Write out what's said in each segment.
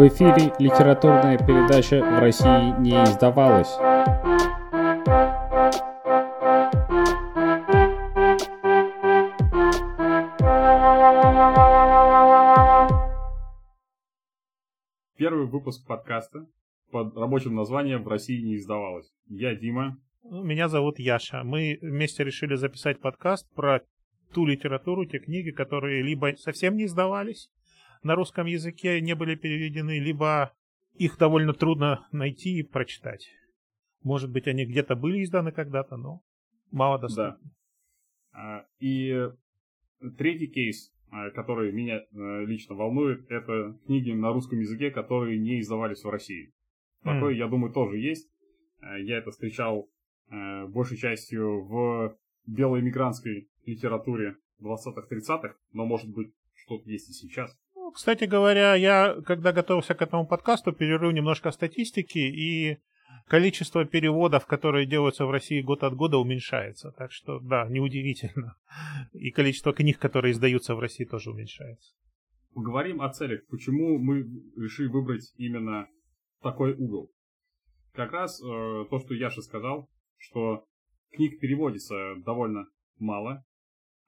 В эфире литературная передача «В России не издавалась». Первый выпуск подкаста под рабочим названием «В России не издавалось». Я Дима. Меня зовут Яша. Мы вместе решили записать подкаст про ту литературу, те книги, которые либо совсем не издавались, на русском языке не были переведены, либо их довольно трудно найти и прочитать. Может быть, они где-то были изданы когда-то, но мало доступны. Да. И третий кейс, а, который меня э, лично волнует, это книги на русском языке, которые не издавались в России. Такое, mm. я думаю, тоже есть. А, я это встречал э, большей частью в белой мигрантской литературе 20-30-х, но, может быть, что-то есть и сейчас. Кстати говоря, я, когда готовился к этому подкасту, перерыл немножко статистики, и количество переводов, которые делаются в России год от года, уменьшается. Так что, да, неудивительно. И количество книг, которые издаются в России, тоже уменьшается. Поговорим о целях. Почему мы решили выбрать именно такой угол? Как раз э, то, что Яша сказал, что книг переводится довольно мало,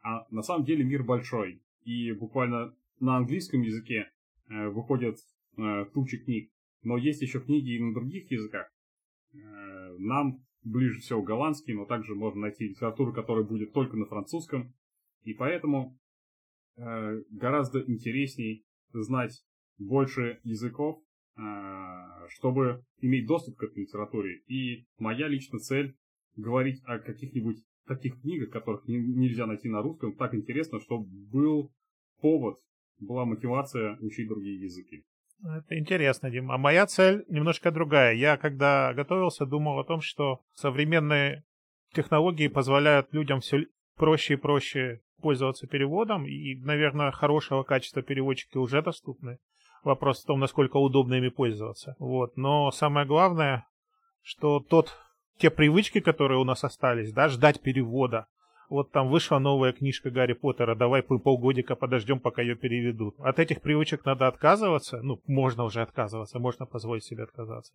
а на самом деле мир большой. И буквально на английском языке э, выходят э, тучи книг, но есть еще книги и на других языках. Э, нам ближе всего голландский, но также можно найти литературу, которая будет только на французском. И поэтому э, гораздо интересней знать больше языков, чтобы иметь доступ к этой литературе. И моя личная цель говорить о каких-нибудь таких книгах, которых не, нельзя найти на русском, так интересно, чтобы был повод была мотивация учить другие языки. Это интересно, Дим. А моя цель немножко другая. Я, когда готовился, думал о том, что современные технологии позволяют людям все проще и проще пользоваться переводом, и, наверное, хорошего качества переводчики уже доступны. Вопрос в том, насколько удобно ими пользоваться. Вот. Но самое главное, что тот, те привычки, которые у нас остались, да, ждать перевода, вот там вышла новая книжка Гарри Поттера, давай полгодика подождем, пока ее переведут. От этих привычек надо отказываться, ну, можно уже отказываться, можно позволить себе отказаться.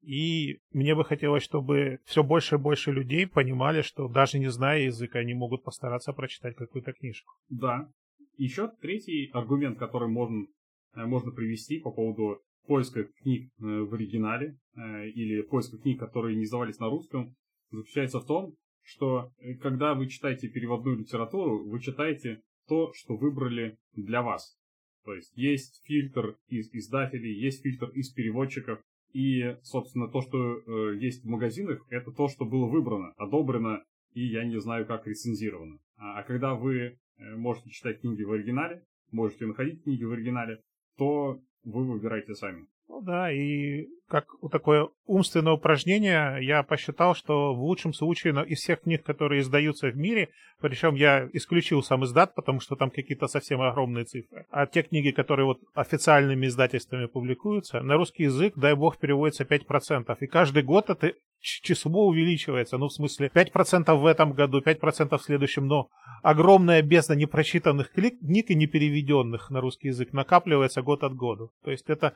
И мне бы хотелось, чтобы все больше и больше людей понимали, что даже не зная языка, они могут постараться прочитать какую-то книжку. Да. Еще третий аргумент, который можно, можно привести по поводу поиска книг э, в оригинале э, или поиска книг, которые не издавались на русском, заключается в том, что э, когда вы читаете переводную литературу, вы читаете то, что выбрали для вас. То есть есть фильтр из издателей, есть фильтр из переводчиков, и, собственно, то, что э, есть в магазинах, это то, что было выбрано, одобрено, и я не знаю, как рецензировано. А, а когда вы э, можете читать книги в оригинале, можете находить книги в оригинале, то вы выбираете сами. Ну да, и как такое умственное упражнение, я посчитал, что в лучшем случае из всех книг, которые издаются в мире, причем я исключил сам издат, потому что там какие-то совсем огромные цифры, а те книги, которые вот официальными издательствами публикуются, на русский язык, дай бог, переводится 5%. И каждый год это число увеличивается. Ну, в смысле, 5% в этом году, 5% в следующем, но огромная бездна непрочитанных книг и не переведенных на русский язык накапливается год от года. То есть это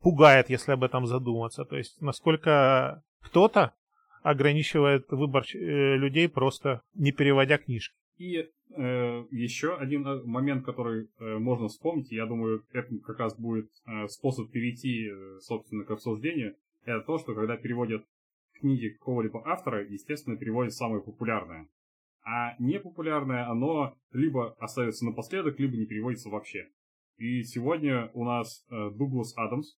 пугает, если об этом задуматься. То есть насколько кто-то ограничивает выбор э, людей, просто не переводя книжки. И э, еще один э, момент, который э, можно вспомнить, я думаю, это как раз будет э, способ перейти, э, собственно, к обсуждению, это то, что когда переводят книги какого-либо автора, естественно, переводят самое популярное. А непопулярное, оно либо остается напоследок, либо не переводится вообще. И сегодня у нас э, Дуглас Адамс,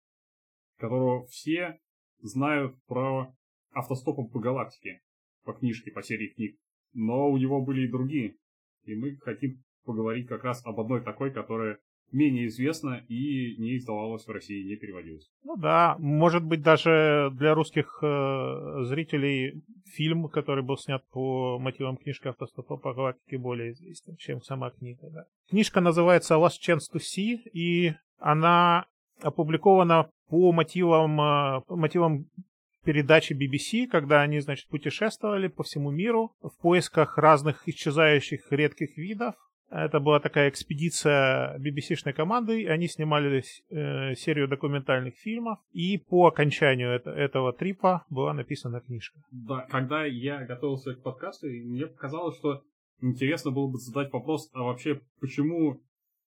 которого все знают про автостопом по галактике, по книжке, по серии книг. Но у него были и другие. И мы хотим поговорить как раз об одной такой, которая менее известна и не издавалась в России, не переводилась. Ну да, может быть даже для русских э, зрителей фильм, который был снят по мотивам книжки «Автостопа по галактике» более известен, чем сама книга. Да. Книжка называется «Last Chance to See», и она опубликована по мотивам, э, по мотивам передачи BBC, когда они, значит, путешествовали по всему миру в поисках разных исчезающих редких видов. Это была такая экспедиция BBC-шной команды, они снимали э, серию документальных фильмов, и по окончанию это, этого трипа была написана книжка. Да, когда я готовился к подкасту, мне показалось, что интересно было бы задать вопрос, а вообще почему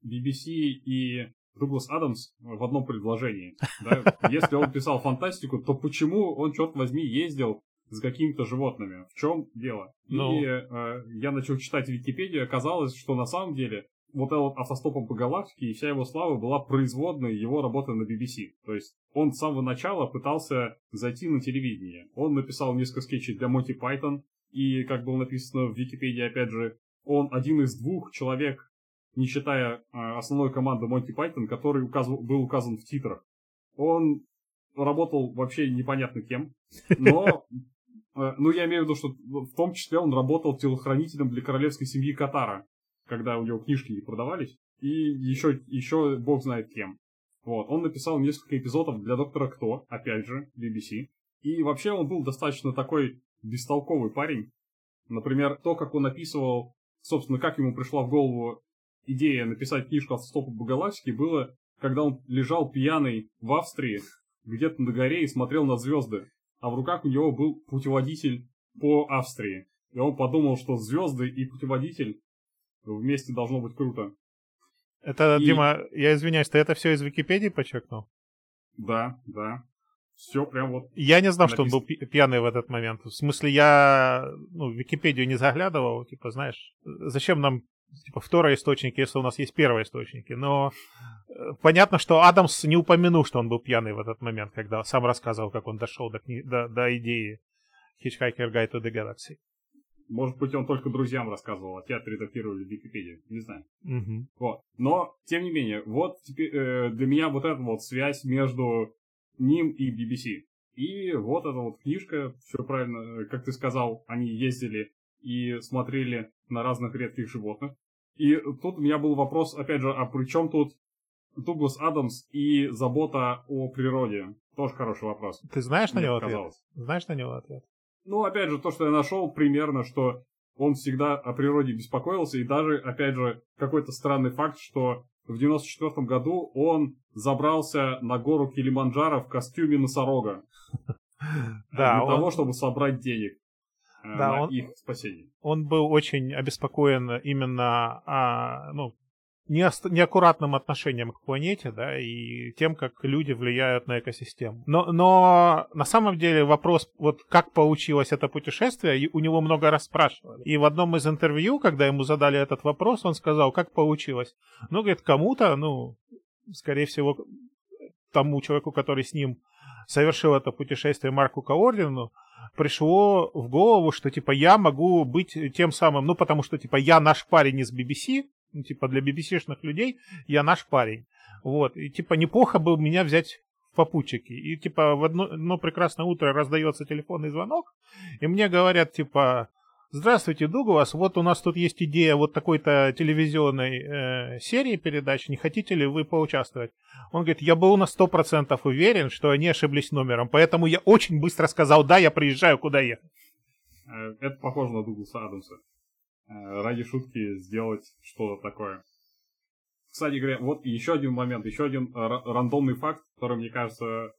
BBC и Дуглас Адамс в одном предложении. Да? Если он писал фантастику, то почему он, черт возьми, ездил с какими-то животными? В чем дело? Ну... И э, я начал читать Википедию, оказалось, что на самом деле вот этот вот автостопом по галактике и вся его слава была производной его работы на BBC. То есть он с самого начала пытался зайти на телевидение. Он написал несколько скетчей для Монти Пайтон, и, как было написано в Википедии, опять же, он один из двух человек, не считая а, основной команды Монти Пайтон, который указ... был указан в титрах. Он работал вообще непонятно кем, но э, ну, я имею в виду, что в том числе он работал телохранителем для королевской семьи Катара, когда у него книжки не продавались, и еще, еще бог знает кем. Вот, он написал несколько эпизодов для Доктора Кто, опять же, BBC. И вообще он был достаточно такой бестолковый парень. Например, то, как он описывал, собственно, как ему пришла в голову идея написать книжку «Автостопа по галактике» было, когда он лежал пьяный в Австрии, где-то на горе и смотрел на звезды, а в руках у него был путеводитель по Австрии. И он подумал, что звезды и путеводитель вместе должно быть круто. Это, и... Дима, я извиняюсь, ты это все из Википедии подчеркнул? Да, да. Все прям вот. Я не знал, написано. что он был пьяный в этот момент. В смысле, я ну, в Википедию не заглядывал, типа, знаешь, зачем нам типа второй источник, если у нас есть первые источники. Но э, понятно, что Адамс не упомянул, что он был пьяный в этот момент, когда сам рассказывал, как он дошел до, до, до идеи Hitchhiker Guide to the Galaxy. Может быть, он только друзьям рассказывал, а те отредактировали в Википедию. Не знаю. Угу. Вот. Но, тем не менее, вот теперь, э, для меня вот эта вот связь между ним и BBC. И вот эта вот книжка, все правильно, э, как ты сказал, они ездили и смотрели на разных редких животных. И тут у меня был вопрос, опять же, а при чем тут Дуглас Адамс и забота о природе? Тоже хороший вопрос. Ты знаешь на него ответ? Знаешь на него ответ? Ну, опять же, то, что я нашел примерно, что он всегда о природе беспокоился, и даже, опять же, какой-то странный факт, что в 94 году он забрался на гору Килиманджаро в костюме носорога. Да, для того, чтобы собрать денег. Э, да, он, их спасение. Он был очень обеспокоен именно а, ну, неаккуратным отношением к планете, да, и тем, как люди влияют на экосистему. Но, но на самом деле вопрос, вот как получилось это путешествие, у него много раз спрашивали. И в одном из интервью, когда ему задали этот вопрос, он сказал, как получилось. Ну, говорит, кому-то, ну, скорее всего, тому человеку, который с ним совершил это путешествие Марку Каордину, пришло в голову, что, типа, я могу быть тем самым, ну, потому что, типа, я наш парень из BBC, ну, типа, для BBC-шных людей я наш парень. Вот, и, типа, неплохо бы меня взять в попутчики. И, типа, в одно, одно прекрасное утро раздается телефонный звонок, и мне говорят, типа, Здравствуйте, Дуглас. Вот у нас тут есть идея вот такой-то телевизионной э, серии передач. Не хотите ли вы поучаствовать? Он говорит, я был на 100% уверен, что они ошиблись номером, поэтому я очень быстро сказал, да, я приезжаю, куда ехать. Э, это похоже на Дугласа Адамса. Э, ради шутки сделать что-то такое. Кстати говоря, вот еще один момент, еще один рандомный факт, который, мне кажется, э,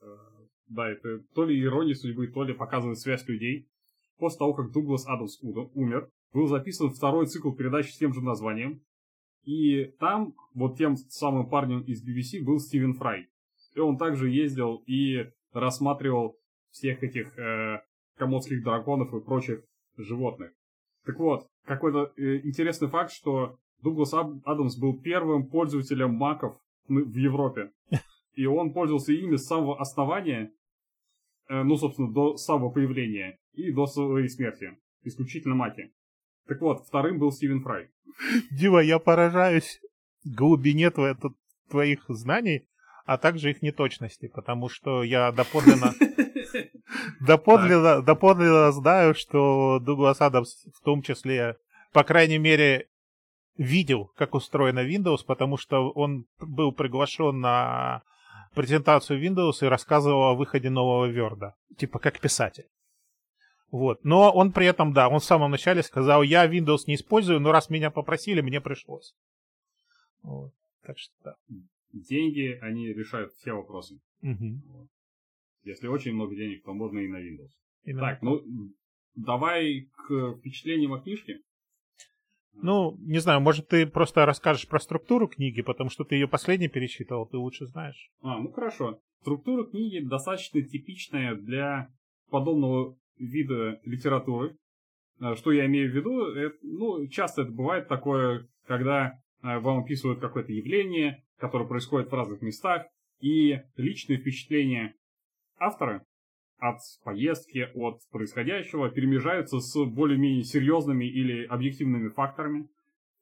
да, это то ли ирония судьбы, то ли показывает связь людей после того, как Дуглас Адамс умер, был записан второй цикл передач с тем же названием. И там вот тем самым парнем из BBC был Стивен Фрай. И он также ездил и рассматривал всех этих э, комодских драконов и прочих животных. Так вот, какой-то э, интересный факт, что Дуглас Адамс был первым пользователем маков в Европе. И он пользовался ими с самого основания, ну, собственно, до самого появления и до своей смерти. Исключительно Маки. Так вот, вторым был Стивен Фрай. Дима, я поражаюсь глубине твоих знаний, а также их неточности, потому что я доподлинно, доподлинно, доподлинно знаю, что Дуглас Адамс в том числе, по крайней мере, видел, как устроена Windows, потому что он был приглашен на презентацию Windows и рассказывал о выходе нового Word. Типа как писатель. Вот. Но он при этом, да, он в самом начале сказал, я Windows не использую, но раз меня попросили, мне пришлось. Вот. Так что да. Деньги, они решают все вопросы. Угу. Вот. Если очень много денег, то можно и на Windows. Именно Так, ну, давай к впечатлениям о книжке. Ну, не знаю, может, ты просто расскажешь про структуру книги, потому что ты ее последний перечитывал, ты лучше знаешь. А, ну хорошо. Структура книги достаточно типичная для подобного вида литературы. А, Что я имею в виду? Это, ну, часто это бывает такое, когда а, вам описывают какое-то явление, которое происходит в разных местах, и личные впечатления автора от поездки, от происходящего перемежаются с более-менее серьезными или объективными факторами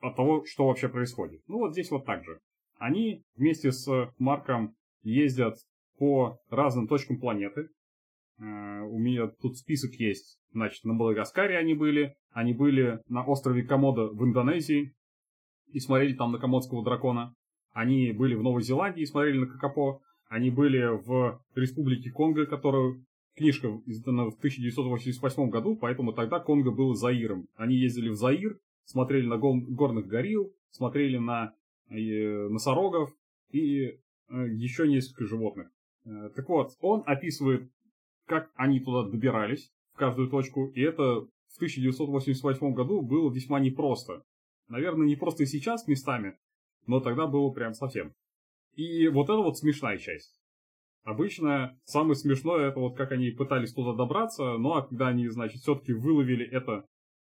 от того, что вообще происходит. Ну вот здесь вот так же. Они вместе с Марком ездят по разным точкам планеты. Э, У меня тут список есть. Значит, на Мадагаскаре они были, они были на острове Комодо в Индонезии и смотрели там на комодского дракона. Они были в Новой Зеландии и смотрели на Кокопо. Они были в Республике Конго, которую книжка издана в 1988 году, поэтому тогда Конго был Заиром. Они ездили в Заир, смотрели на горных горилл, смотрели на э, носорогов и э, еще несколько животных. Э, так вот, он описывает, как они туда добирались, в каждую точку, и это в 1988 году было весьма непросто. Наверное, не просто и сейчас местами, но тогда было прям совсем. И вот это вот смешная часть. Обычно самое смешное это вот как они пытались туда добраться, ну а когда они, значит, все-таки выловили это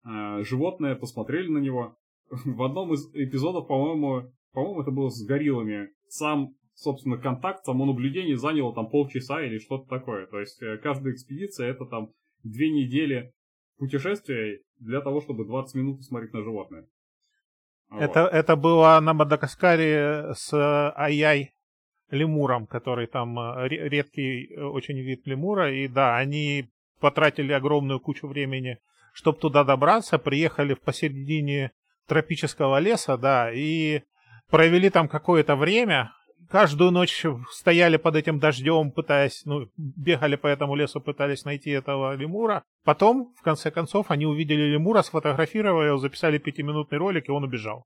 э, животное, посмотрели на него. В одном из эпизодов, по-моему, по-моему, это было с гориллами. Сам, собственно, контакт, само наблюдение заняло там полчаса или что-то такое. То есть э, каждая экспедиция это там две недели путешествия для того, чтобы 20 минут посмотреть на животное. Вот. Это, это было на Мадагаскаре с Ай-Яй лемуром, который там э, ре- редкий э, очень вид лемура. И да, они потратили огромную кучу времени, чтобы туда добраться, приехали в посередине тропического леса, да, и провели там какое-то время. Каждую ночь стояли под этим дождем, пытаясь, ну, бегали по этому лесу, пытались найти этого лемура. Потом, в конце концов, они увидели лемура, сфотографировали его, записали пятиминутный ролик, и он убежал.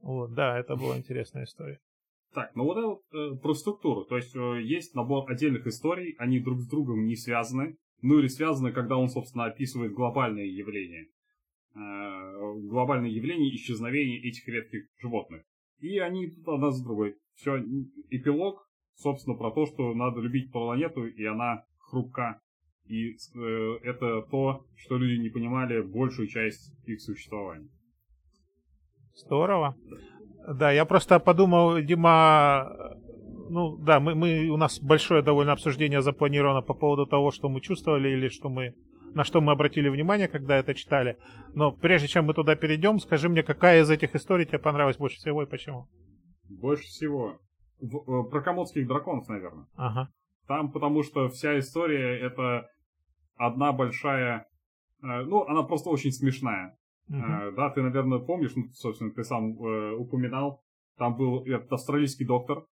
Вот, да, это была интересная история. Так, ну вот это вот, э, про структуру. То есть э, есть набор отдельных историй, они друг с другом не связаны. Ну или связаны, когда он, собственно, описывает глобальные явления. Э, глобальные явления исчезновения этих редких животных. И они идут одна за другой. Все, эпилог, собственно, про то, что надо любить планету, и она хрупка. И э, это то, что люди не понимали большую часть их существования. Здорово. Да, я просто подумал, Дима, ну да, мы, мы, у нас большое довольно обсуждение запланировано по поводу того, что мы чувствовали или что мы, на что мы обратили внимание, когда это читали. Но прежде чем мы туда перейдем, скажи мне, какая из этих историй тебе понравилась больше всего и почему? Больше всего. В, э, про комодских драконов, наверное. Ага. Там, потому что вся история это одна большая... э, ну, она просто очень смешная. Э, да, ты, наверное, помнишь, ну, собственно, ты сам э, упоминал, там был этот австралийский доктор,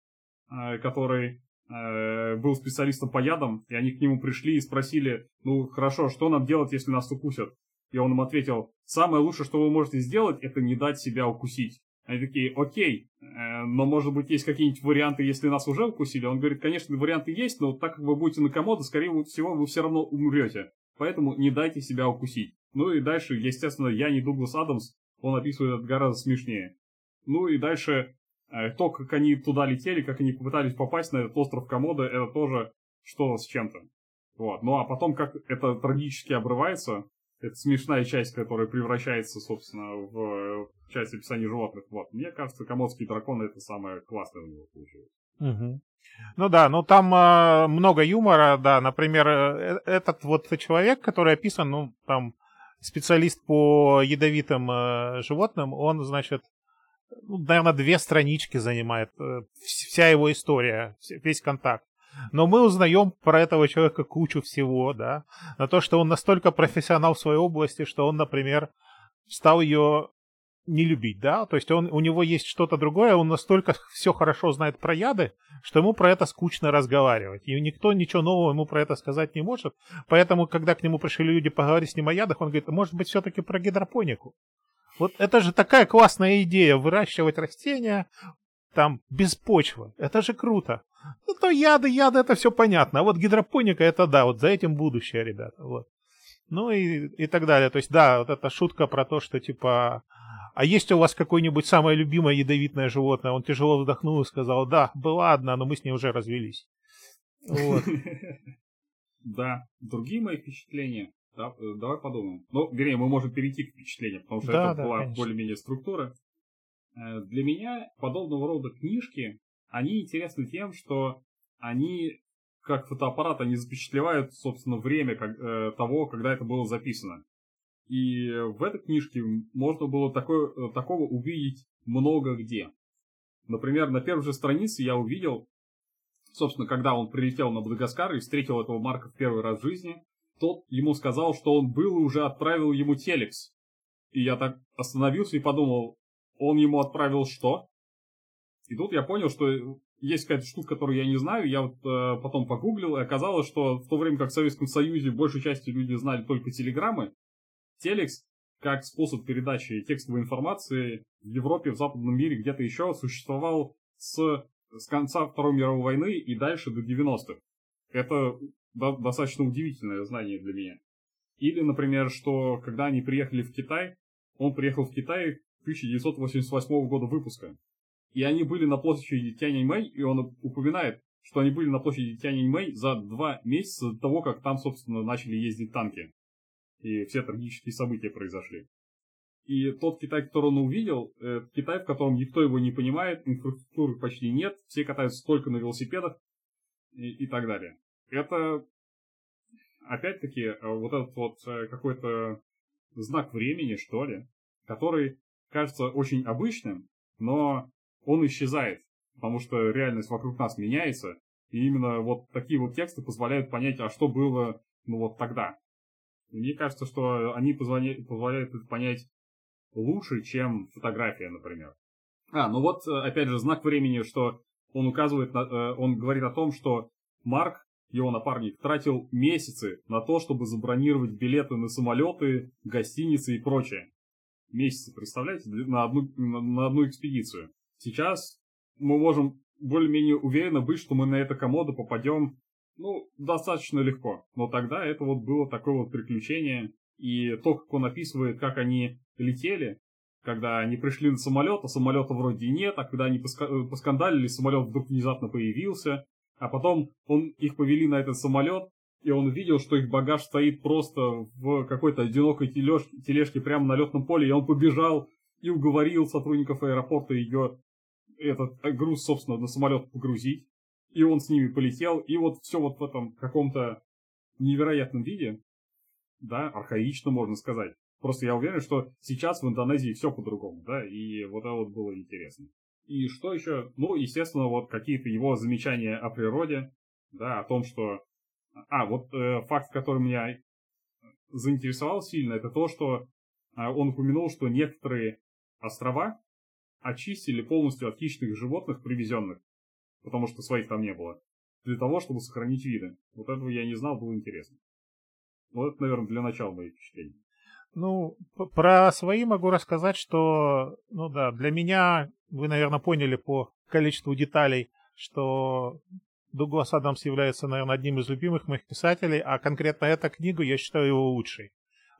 э, который э, был специалистом по ядам, и они к нему пришли и спросили, ну, хорошо, что нам делать, если нас укусят? И он им ответил, самое лучшее, что вы можете сделать, это не дать себя укусить. Они такие, окей, э, но может быть есть какие-нибудь варианты, если нас уже укусили? Он говорит, конечно, варианты есть, но так как вы будете на комоду, скорее всего, вы все равно умрете. Поэтому не дайте себя укусить. Ну и дальше, естественно, я не Дуглас Адамс, он описывает это гораздо смешнее. Ну и дальше, э, то, как они туда летели, как они попытались попасть на этот остров Комода, это тоже что с чем-то. Вот. Ну а потом, как это трагически обрывается, это смешная часть, которая превращается, собственно, в э, часть описания животных. Вот. Мне кажется, комодские драконы это самое классное у него получилось. Мгм. Ну да, ну там э, много юмора, да, например, э, этот вот человек, который описан, ну там специалист по ядовитым э, животным, он, значит, ну, наверное, две странички занимает, э, вс- вся его история, весь контакт. Но мы узнаем про этого человека кучу всего, да, на то, что он настолько профессионал в своей области, что он, например, стал ее не любить, да, то есть он, у него есть что-то другое, он настолько все хорошо знает про яды, что ему про это скучно разговаривать, и никто ничего нового ему про это сказать не может, поэтому, когда к нему пришли люди поговорить с ним о ядах, он говорит, может быть, все-таки про гидропонику. Вот это же такая классная идея, выращивать растения там без почвы, это же круто. Ну, то яды, яды, это все понятно, а вот гидропоника, это да, вот за этим будущее, ребята, вот. Ну и, и так далее. То есть, да, вот эта шутка про то, что типа а есть у вас какое-нибудь самое любимое ядовитное животное? Он тяжело вздохнул и сказал, да, была одна, но мы с ней уже развелись. Вот. Да, другие мои впечатления. Да, э, давай подумаем. Ну, вернее, мы можем перейти к впечатлениям, потому что да, это да, была более-менее структура. Э, для меня подобного рода книжки, они интересны тем, что они, как фотоаппарат, они запечатлевают, собственно, время как, э, того, когда это было записано. И в этой книжке можно было такое, э, такого увидеть много где. Например, на первой же странице я увидел, собственно, когда он прилетел на Мадагаскар и встретил этого Марка в первый раз в жизни, тот ему сказал, что он был и уже отправил ему телекс. И я так остановился и подумал, он ему отправил что? И тут я понял, что есть какая-то штука, которую я не знаю. Я вот э, потом погуглил, и оказалось, что в то время как в Советском Союзе большей части люди знали только телеграммы, Телекс как способ передачи текстовой информации в Европе, в западном мире, где-то еще существовал с, с конца Второй мировой войны и дальше до 90-х. Это до, достаточно удивительное знание для меня. Или, например, что когда они приехали в Китай, он приехал в Китай 1988 года выпуска. И они были на площади Тяньаньмэй, и он упоминает, что они были на площади Тяньаньмэй за два месяца до того, как там, собственно, начали ездить танки и все трагические события произошли. И тот Китай, который он увидел, это Китай, в котором никто его не понимает, инфраструктуры почти нет, все катаются только на велосипедах и, и так далее. Это, опять-таки, э, вот этот вот э, какой-то знак времени, что ли, который кажется очень обычным, но он исчезает, потому что реальность вокруг нас меняется, и именно вот такие вот тексты позволяют понять, а что было, ну вот тогда. Мне кажется, что они позволяют, это понять лучше, чем фотография, например. А, ну вот, э, опять же, знак времени, что он указывает, на, э, он говорит о том, что Марк, его напарник, тратил месяцы на то, чтобы забронировать билеты на самолеты, гостиницы и прочее. Месяцы, представляете, на одну, на одну экспедицию. Сейчас мы можем более-менее уверенно быть, что мы на это комоду попадем ну, достаточно легко. Но тогда это вот было такое вот приключение. И то, как он описывает, как они летели, когда они пришли на самолет, а самолета вроде нет, а когда они э, поскандалили, самолет вдруг внезапно появился, а потом он их повели на этот самолет, и он увидел, что их багаж стоит просто в какой-то одинокой тележке, тележке прямо на летном поле, и он побежал и уговорил сотрудников аэропорта ее этот груз, собственно, на самолет погрузить и он с ними полетел, и вот все вот в этом каком-то невероятном виде, да, архаично можно сказать. Просто я уверен, что сейчас в Индонезии все по-другому, да, и вот это вот было интересно. И что еще? Ну, естественно, вот какие-то его замечания о природе, да, о том, что... А, вот э, факт, который меня заинтересовал сильно, это то, что э, он упомянул, что некоторые острова очистили полностью от хищных животных, привезенных потому что своих там не было, для того, чтобы сохранить виды. Вот этого я не знал, было интересно. Вот это, наверное, для начала мои впечатления. Ну, про свои могу рассказать, что, ну да, для меня, вы, наверное, поняли по количеству деталей, что Дуглас Адамс является, наверное, одним из любимых моих писателей, а конкретно эта книга я считаю его лучшей.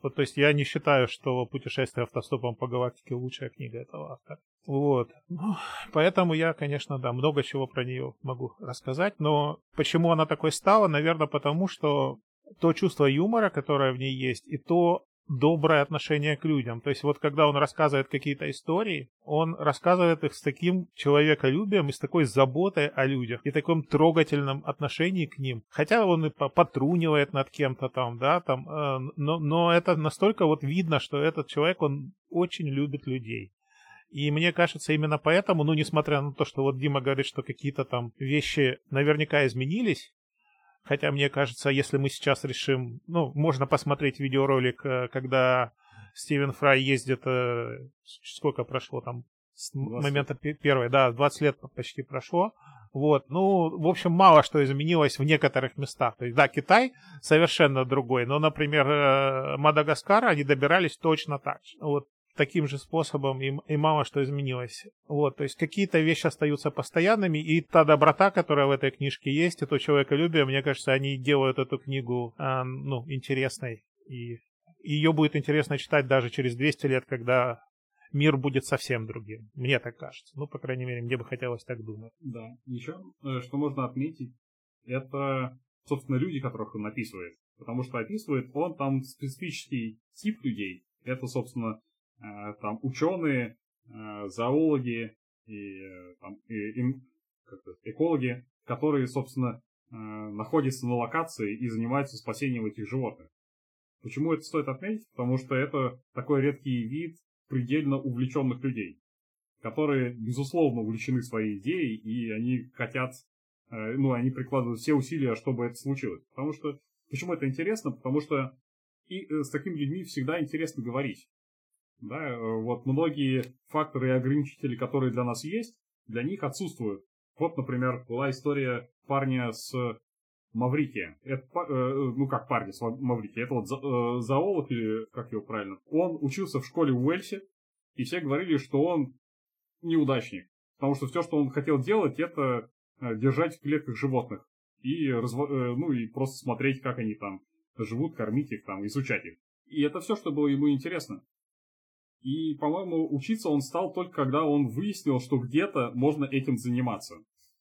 Вот, то есть я не считаю, что «Путешествие автостопом по галактике» лучшая книга этого автора. Вот. Ну, поэтому я, конечно, да, много чего про нее могу рассказать, но почему она такой стала? Наверное, потому что то чувство юмора, которое в ней есть, и то доброе отношение к людям. То есть вот когда он рассказывает какие-то истории, он рассказывает их с таким человеколюбием и с такой заботой о людях и таким трогательным отношением к ним. Хотя он и потрунивает над кем-то там, да, там, э, но, но это настолько вот видно, что этот человек, он очень любит людей. И мне кажется, именно поэтому, ну, несмотря на то, что вот Дима говорит, что какие-то там вещи наверняка изменились, Хотя, мне кажется, если мы сейчас решим... Ну, можно посмотреть видеоролик, э, когда Стивен Фрай ездит, э, сколько прошло там, с момента первой, да, 20 лет почти прошло. Вот, ну, в общем, мало что изменилось в некоторых местах. То есть, да, Китай совершенно другой, но, например, э, Мадагаскар, они добирались точно так же. Вот таким же способом, и, и мало что изменилось. Вот, то есть какие-то вещи остаются постоянными, и та доброта, которая в этой книжке есть, и то человеколюбие, мне кажется, они делают эту книгу, э, ну, интересной, и ее будет интересно читать даже через 200 лет, когда мир будет совсем другим. Мне так кажется. Ну, по крайней мере, мне бы хотелось так думать. Да. Еще, э, что можно отметить, это, собственно, люди, которых он описывает. Потому что описывает он там специфический тип людей. Это, собственно, там ученые, э, зоологи и, там, и, и экологи, которые, собственно, находятся на локации и занимаются спасением этих животных. Почему это стоит отметить? Потому что это такой редкий вид предельно увлеченных людей, которые, безусловно, увлечены своей идеей, и они хотят, э, ну, они прикладывают все усилия, чтобы это случилось. Потому что, почему это интересно? Потому что и э, с такими людьми всегда интересно говорить. Да, э, вот многие факторы и ограничители, которые для нас есть, для них отсутствуют. Вот, например, была история парня с Маврикия. Это, ну как парень с Маврикия, это вот зоолог или как его правильно. Он учился в школе в Уэльсе, и все говорили, что он неудачник. Потому что все, что он хотел делать, это держать в клетках животных. И, ну, и просто смотреть, как они там живут, кормить их, там, изучать их. И это все, что было ему интересно. И, по-моему, учиться он стал только когда он выяснил, что где-то можно этим заниматься.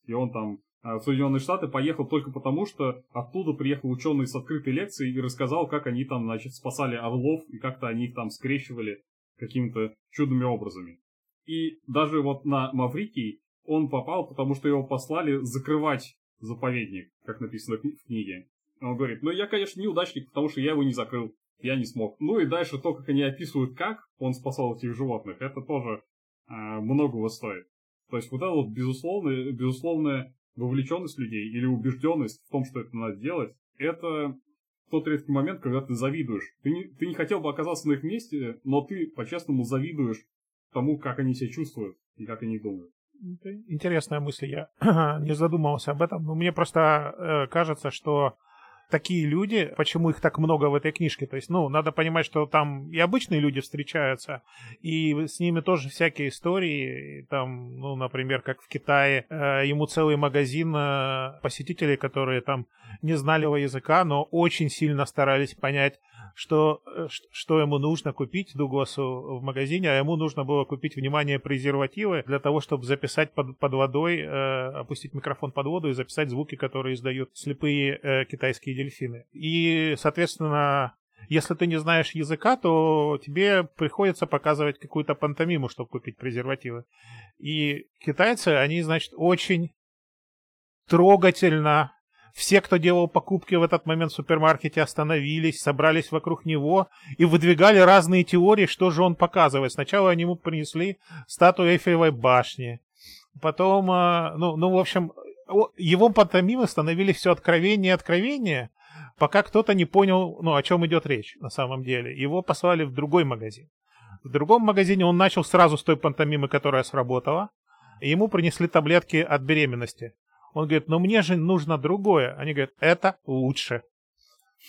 И он там а, в Соединенные Штаты поехал только потому, что оттуда приехал ученый с открытой лекцией и рассказал, как они там, значит, спасали орлов и как-то они их там скрещивали какими-то чудными образами. И даже вот на Маврикий он попал, потому что его послали закрывать заповедник, как написано в книге. Он говорит, ну я, конечно, неудачник, потому что я его не закрыл, я не смог. Ну и дальше то, как они описывают, как он спасал этих животных, это тоже э, многого стоит. То есть вот это вот безусловное, безусловное вовлеченность людей или убежденность в том, что это надо делать, это тот редкий момент, когда ты завидуешь. Ты не, ты не хотел бы оказаться на их месте, но ты по-честному завидуешь тому, как они себя чувствуют и как они думают. Интересная мысль, я не задумывался об этом. Но мне просто э, кажется, что такие люди, почему их так много в этой книжке. То есть, ну, надо понимать, что там и обычные люди встречаются, и с ними тоже всякие истории. Там, ну, например, как в Китае, э, ему целый магазин э, посетителей, которые там не знали его языка, но очень сильно старались понять, что, э, что ему нужно купить Дугласу в магазине, а ему нужно было купить, внимание, презервативы для того, чтобы записать под, под водой, э, опустить микрофон под воду и записать звуки, которые издают слепые э, китайские дельфины. И, соответственно, если ты не знаешь языка, то тебе приходится показывать какую-то пантомиму, чтобы купить презервативы. И китайцы, они, значит, очень трогательно все, кто делал покупки в этот момент в супермаркете, остановились, собрались вокруг него и выдвигали разные теории, что же он показывает. Сначала они ему принесли статую Эйфелевой башни. Потом, а, ну, ну, в общем, его пантомимы становились все откровеннее и откровеннее, пока кто-то не понял, ну, о чем идет речь на самом деле. Его послали в другой магазин. В другом магазине он начал сразу с той пантомимы, которая сработала. И ему принесли таблетки от беременности. Он говорит, но мне же нужно другое. Они говорят, это лучше.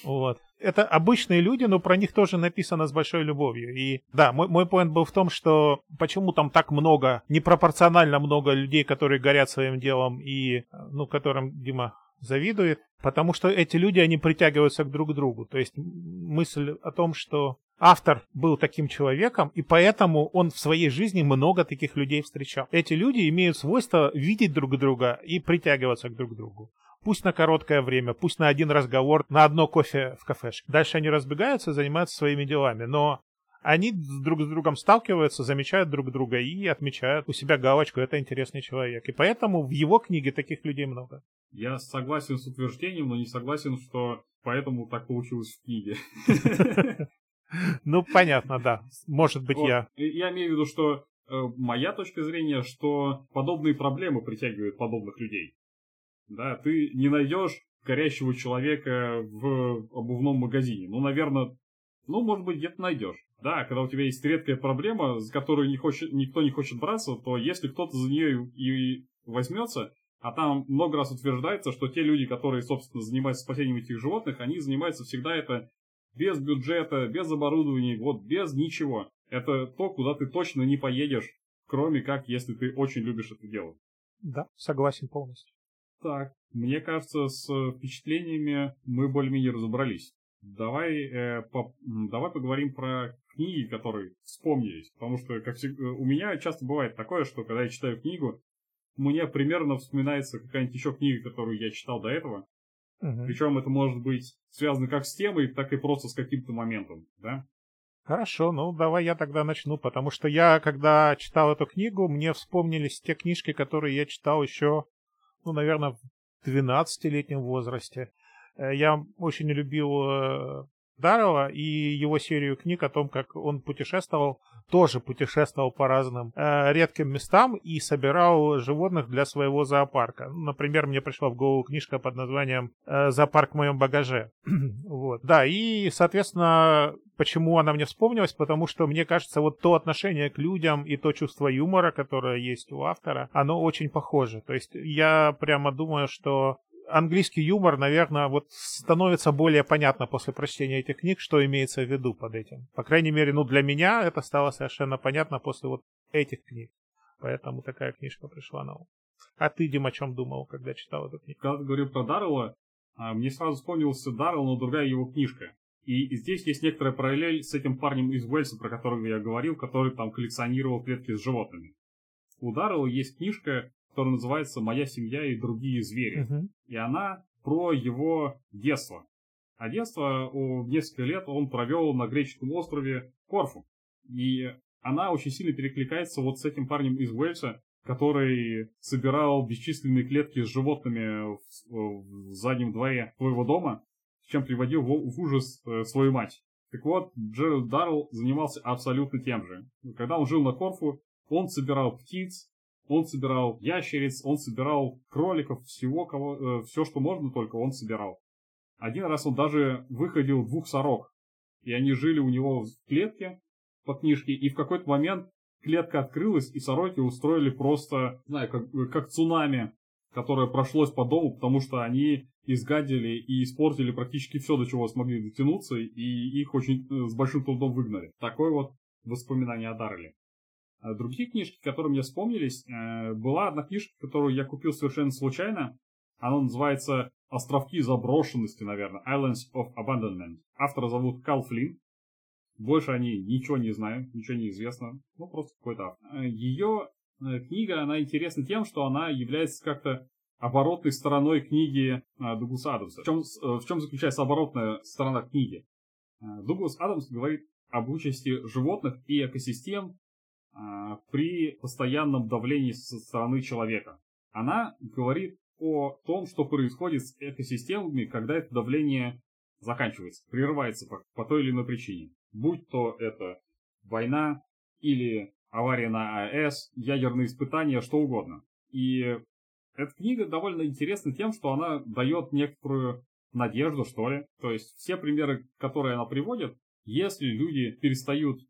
Вот. Это обычные люди, но про них тоже написано с большой любовью. И да, мой, мой поинт был в том, что почему там так много, непропорционально много людей, которые горят своим делом и, ну, которым Дима завидует, потому что эти люди, они притягиваются к друг другу. То есть мысль о том, что автор был таким человеком, и поэтому он в своей жизни много таких людей встречал. Эти люди имеют свойство видеть друг друга и притягиваться к друг другу. Пусть на короткое время, пусть на один разговор, на одно кофе в кафешке. Дальше они разбегаются, занимаются своими делами, но они друг с другом сталкиваются, замечают друг друга и отмечают у себя галочку «это интересный человек». И поэтому в его книге таких людей много. Я согласен с утверждением, но не согласен, что поэтому так получилось в книге. Ну, понятно, да. Может быть, я... Я имею в виду, что э, моя точка зрения, что подобные проблемы притягивают подобных людей. Да, ты не найдешь горящего человека в обувном магазине. Ну, наверное, Ну, может быть, где-то найдешь. Да, когда у тебя есть редкая проблема, с которой не хочет, никто не хочет браться, то если кто-то за нее и возьмется, а там много раз утверждается, что те люди, которые, собственно, занимаются спасением этих животных, они занимаются всегда это без бюджета, без оборудования, вот без ничего. Это то, куда ты точно не поедешь, кроме как, если ты очень любишь это дело. Да, согласен полностью. Так, мне кажется, с впечатлениями мы более-менее разобрались. Давай, э, по, давай поговорим про книги, которые вспомнились. Потому что, как всегда, у меня часто бывает такое, что когда я читаю книгу, мне примерно вспоминается какая-нибудь еще книга, которую я читал до этого. Угу. Причем это может быть связано как с темой, так и просто с каким-то моментом, да? Хорошо, ну давай я тогда начну, потому что я, когда читал эту книгу, мне вспомнились те книжки, которые я читал еще, ну, наверное, в 12-летнем возрасте. Э, я очень любил э, Дарова и его серию книг о том, как он путешествовал, тоже путешествовал по разным э, редким местам и собирал животных для своего зоопарка. Например, мне пришла в голову книжка под названием э, «Зоопарк в моем багаже». вот. Да, и, соответственно, почему она мне вспомнилась? Потому что, мне кажется, вот то отношение к людям и то чувство юмора, которое есть у автора, оно очень похоже. То есть я прямо думаю, что английский юмор, наверное, вот становится более понятно после прочтения этих книг, что имеется в виду под этим. По крайней мере, ну для меня это стало совершенно понятно после вот этих книг. Поэтому такая книжка пришла на ум. А ты, Дим, о чем думал, когда читал эту книгу? Когда ты говорил про Даррелла, а, мне сразу вспомнился Даррелл, но другая его книжка. И здесь есть некоторая параллель с этим парнем из Уэльса, про которого я говорил, который там коллекционировал клетки с животными. У Даррелла есть книжка которая называется «Моя семья и другие звери». Uh-huh. И она про его детство. А детство у несколько лет он провел на греческом острове Корфу. И она очень сильно перекликается вот с этим парнем из Уэльса, который собирал бесчисленные клетки с животными в, в заднем дворе своего дома, чем приводил в, в ужас э, свою мать. Так вот, Джеральд Даррелл занимался абсолютно тем же. Когда он жил на Корфу, он собирал птиц, он собирал ящериц, он собирал кроликов, всего, кого, э, все, что можно только, он собирал. Один раз он даже выходил двух сорок, и они жили у него в клетке по книжке, и в какой-то момент клетка открылась, и сороки устроили просто, знаю, как, как цунами, которое прошлось по дому, потому что они изгадили и испортили практически все, до чего смогли дотянуться, и их очень э, с большим трудом выгнали. Такое вот воспоминание о Дарреле. А другие книжки, которые мне вспомнились, э, была одна книжка, которую я купил совершенно случайно. Она называется «Островки заброшенности», наверное, «Islands of Abandonment». Автора зовут Кал Флинн. Больше о ней ничего не знаю, ничего не известно. Ну, просто какой-то автор. Э, Ее э, книга, она интересна тем, что она является как-то оборотной стороной книги Дугласа Адамса. В чем, в чем заключается оборотная сторона книги? Дуглас Адамс говорит об участи животных и экосистем при постоянном давлении со стороны человека. Она говорит о том, что происходит с экосистемами, когда это давление заканчивается, прерывается по, по той или иной причине. Будь то это война или авария на АЭС, ядерные испытания, что угодно. И эта книга довольно интересна тем, что она дает некоторую надежду, что ли. То есть все примеры, которые она приводит, если люди перестают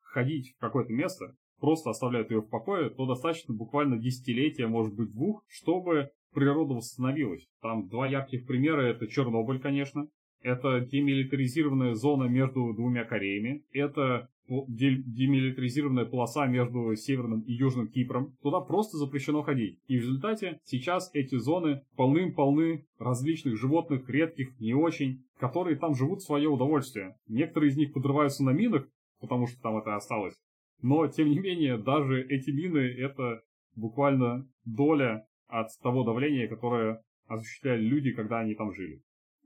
ходить в какое-то место, просто оставляют ее в покое, то достаточно буквально десятилетия, может быть двух, чтобы природа восстановилась. Там два ярких примера, это Чернобыль, конечно, это демилитаризированная зона между двумя Кореями, это демилитаризированная полоса между Северным и Южным Кипром. Туда просто запрещено ходить. И в результате сейчас эти зоны полным-полны различных животных, редких, не очень, которые там живут в свое удовольствие. Некоторые из них подрываются на минах, потому что там это осталось. Но, тем не менее, даже эти мины – это буквально доля от того давления, которое осуществляли люди, когда они там жили.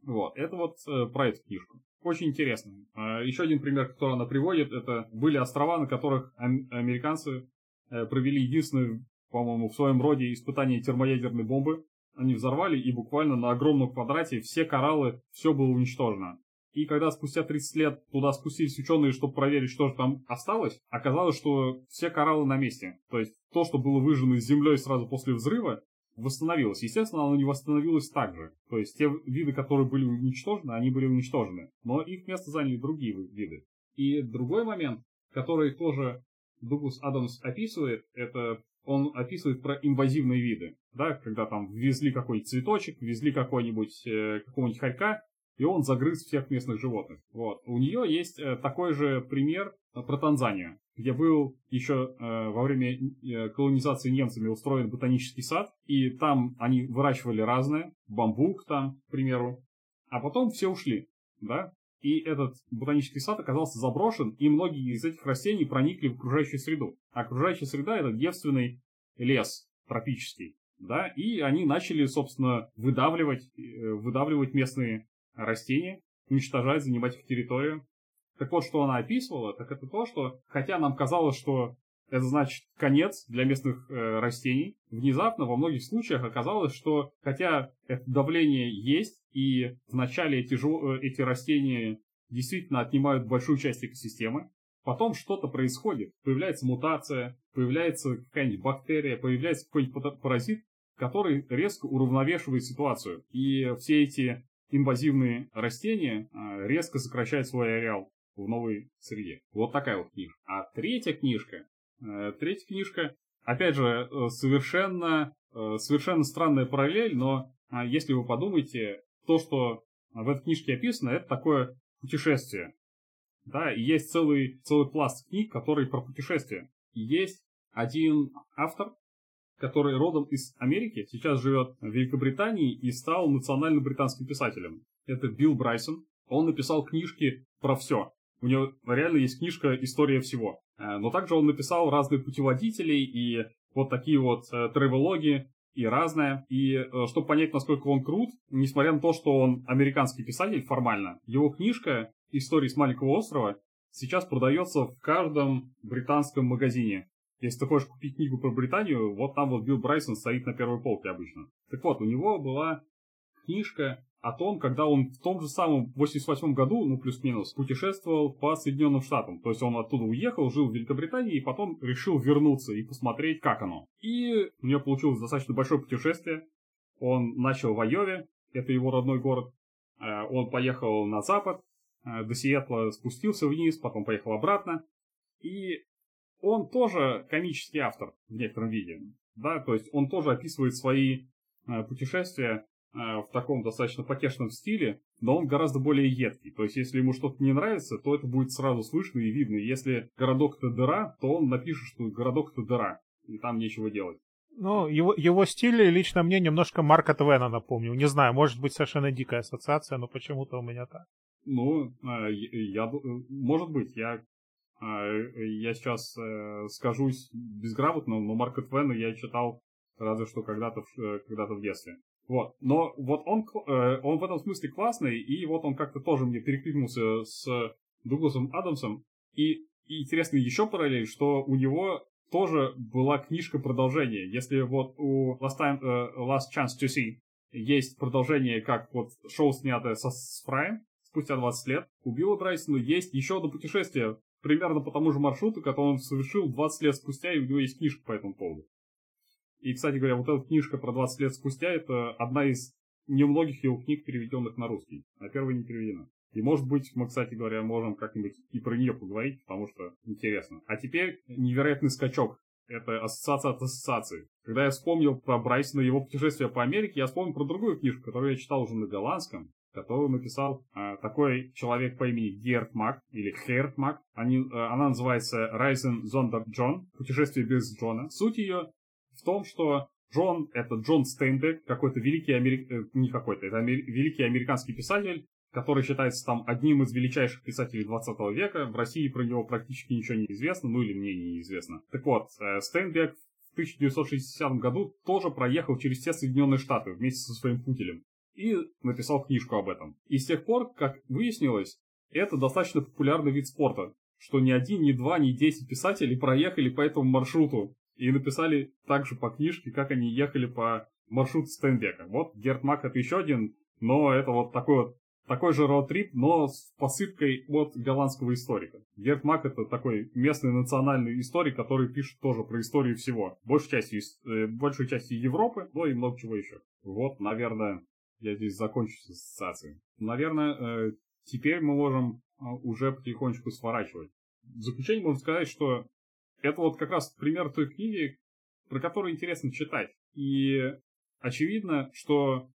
Вот, это вот э, про эту книжку. Очень интересно. Э, еще один пример, который она приводит, это были острова, на которых ам- американцы э, провели единственное, по-моему, в своем роде испытание термоядерной бомбы. Они взорвали, и буквально на огромном квадрате все кораллы, все было уничтожено. И когда спустя 30 лет туда спустились ученые, чтобы проверить, что же там осталось, оказалось, что все кораллы на месте. То есть то, что было выжжено землей сразу после взрыва, восстановилось. Естественно, оно не восстановилось так же. То есть те виды, которые были уничтожены, они были уничтожены. Но их место заняли другие виды. И другой момент, который тоже Дуглас Адамс описывает, это он описывает про инвазивные виды. Да, когда там ввезли какой-нибудь цветочек, ввезли какой-нибудь, э, какого-нибудь хорька, и он загрыз всех местных животных. Вот. У нее есть э, такой же пример про Танзанию, где был еще э, во время э, колонизации немцами устроен ботанический сад, и там они выращивали разное, бамбук там, к примеру, а потом все ушли, да, и этот ботанический сад оказался заброшен, и многие из этих растений проникли в окружающую среду. А окружающая среда – это девственный лес тропический, да, и они начали, собственно, выдавливать, э, выдавливать местные растения, уничтожать, занимать их территорию. Так вот, что она описывала, так это то, что, хотя нам казалось, что это значит конец для местных э, растений. Внезапно во многих случаях оказалось, что хотя это давление есть, и вначале эти, э, эти растения действительно отнимают большую часть экосистемы, потом что-то происходит. Появляется мутация, появляется какая-нибудь бактерия, появляется какой-нибудь паразит, который резко уравновешивает ситуацию. И все эти инвазивные растения э, резко сокращают свой ареал в новой среде. Вот такая вот книжка. А третья книжка Э, третья книжка, опять же, э, совершенно, э, совершенно странная параллель, но а, если вы подумаете, то, что в этой книжке описано, это такое путешествие. Да, и есть целый, целый пласт книг, которые про путешествия. И есть один автор, который родом из Америки, сейчас живет в Великобритании и стал национальным британским писателем. Это Билл Брайсон. Он написал книжки про все. У него реально есть книжка «История всего». Э, но также он написал разные путеводители и вот такие вот э, тревелоги и разное. И э, чтобы понять, насколько он крут, несмотря на то, что он американский писатель формально, его книжка «Истории с маленького острова» сейчас продается в каждом британском магазине. Если ты хочешь купить книгу про Британию, вот там вот Билл Брайсон стоит на первой полке обычно. Так вот, у него была книжка о том, когда он в том же самом 88 году, ну плюс-минус, путешествовал по Соединенным Штатам. То есть он оттуда уехал, жил в Великобритании и потом решил вернуться и посмотреть, как оно. И у него получилось достаточно большое путешествие. Он начал в Айове, это его родной город. Э, он поехал на запад, э, до Сиэтла спустился вниз, потом поехал обратно. И он тоже комический автор в некотором виде. Да, то есть он тоже описывает свои э, путешествия Э, в таком достаточно потешном стиле, но он гораздо более едкий. То есть, если ему что-то не нравится, то это будет сразу слышно и видно. Если городок это дыра, то он напишет, что городок это дыра, и там нечего делать. Ну, его, его стиль лично мне немножко Марка Твена напомнил. Не знаю, может быть совершенно дикая ассоциация, но почему-то у меня так. Ну, э, я, э, может быть, я, я сейчас скажусь безграмотно, но Марка Твена я читал разве что когда-то когда-то в детстве. Вот. Но вот он, э, он в этом смысле классный, и вот он как-то тоже мне перекликнулся с Дугласом Адамсом. И, и интересно еще параллель, что у него тоже была книжка продолжения. Если вот у Last, Time, Last Chance to See есть продолжение, как вот шоу снятое со, с спустя 20 лет, у Билла Брайсона есть еще одно путешествие примерно по тому же маршруту, который он совершил 20 лет спустя, и у него есть книжка по этому поводу. И, кстати говоря, вот эта книжка про 20 лет спустя, это одна из немногих его книг, переведенных на русский, а первая не переведена. И, может быть, мы, кстати говоря, можем как-нибудь и про нее поговорить, потому что интересно. А теперь невероятный скачок. Это ассоциация от ассоциации. Когда я вспомнил про Брайсона и его путешествие по Америке, я вспомнил про другую книжку, которую я читал уже на голландском, которую написал э, такой человек по имени Герт Мак, или Херт Мак. Они, э, она называется Райзен Зондер Джон, путешествие без Джона. Суть ее в том, что Джон, это Джон Стейнбек, какой-то великий, америк... Э, не какой-то, это амер... великий американский писатель, который считается там одним из величайших писателей 20 века. В России про него практически ничего не известно, ну или мне неизвестно. Так вот, э, Стейнбек в 1960 году тоже проехал через все Соединенные Штаты вместе со своим путелем и написал книжку об этом. И с тех пор, как выяснилось, это достаточно популярный вид спорта, что ни один, ни два, ни десять писателей проехали по этому маршруту и написали также по книжке, как они ехали по маршруту Стенбека. Вот Герт Мак это еще один, но это вот такой вот такой же роутрип, но с посыпкой от голландского историка. Герт Мак это такой местный национальный историк, который пишет тоже про историю всего. Большей частью, э, большей частью Европы, но и много чего еще. Вот, наверное, я здесь закончу с ассоциацией. Наверное, э, теперь мы можем э, уже потихонечку сворачивать. В заключение можно сказать, что это вот как раз пример той книги, про которую интересно читать. И очевидно, что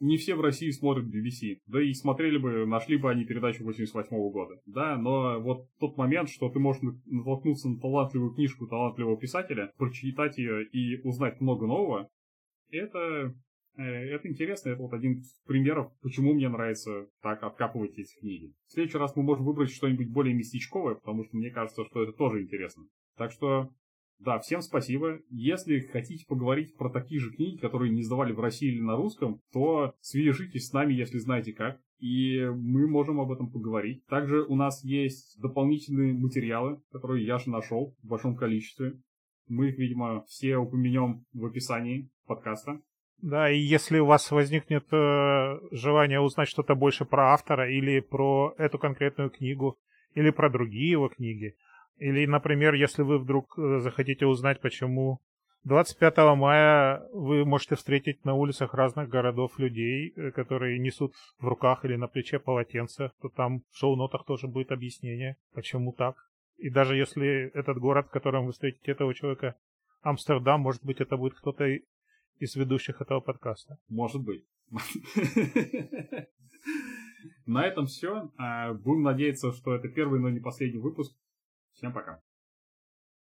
не все в России смотрят BBC. Да и смотрели бы, нашли бы они передачу 88 -го года. Да, но вот тот момент, что ты можешь натолкнуться на талантливую книжку талантливого писателя, прочитать ее и узнать много нового, это, это интересно. Это вот один из примеров, почему мне нравится так откапывать эти книги. В следующий раз мы можем выбрать что-нибудь более местечковое, потому что мне кажется, что это тоже интересно. Так что да, всем спасибо. Если хотите поговорить про такие же книги, которые не издавали в России или на русском, то свяжитесь с нами, если знаете как. И мы можем об этом поговорить. Также у нас есть дополнительные материалы, которые я же нашел в большом количестве. Мы их, видимо, все упомянем в описании подкаста. Да, и если у вас возникнет э, желание узнать что-то больше про автора или про эту конкретную книгу, или про другие его книги, или, например, если вы вдруг э, захотите узнать, почему 25 мая вы можете встретить на улицах разных городов людей, э, которые несут в руках или на плече полотенце, то там в шоу-нотах тоже будет объяснение, почему так. И даже если этот город, в котором вы встретите этого человека, Амстердам, может быть, это будет кто-то из ведущих этого подкаста. Может быть. На этом все. А, будем надеяться, что это первый, но не последний выпуск. Всем пока.